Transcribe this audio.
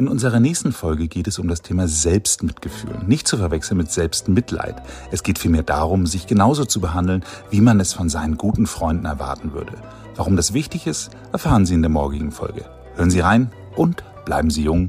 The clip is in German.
In unserer nächsten Folge geht es um das Thema Selbstmitgefühl. Nicht zu verwechseln mit Selbstmitleid. Es geht vielmehr darum, sich genauso zu behandeln, wie man es von seinen guten Freunden erwarten würde. Warum das wichtig ist, erfahren Sie in der morgigen Folge. Hören Sie rein und bleiben Sie jung.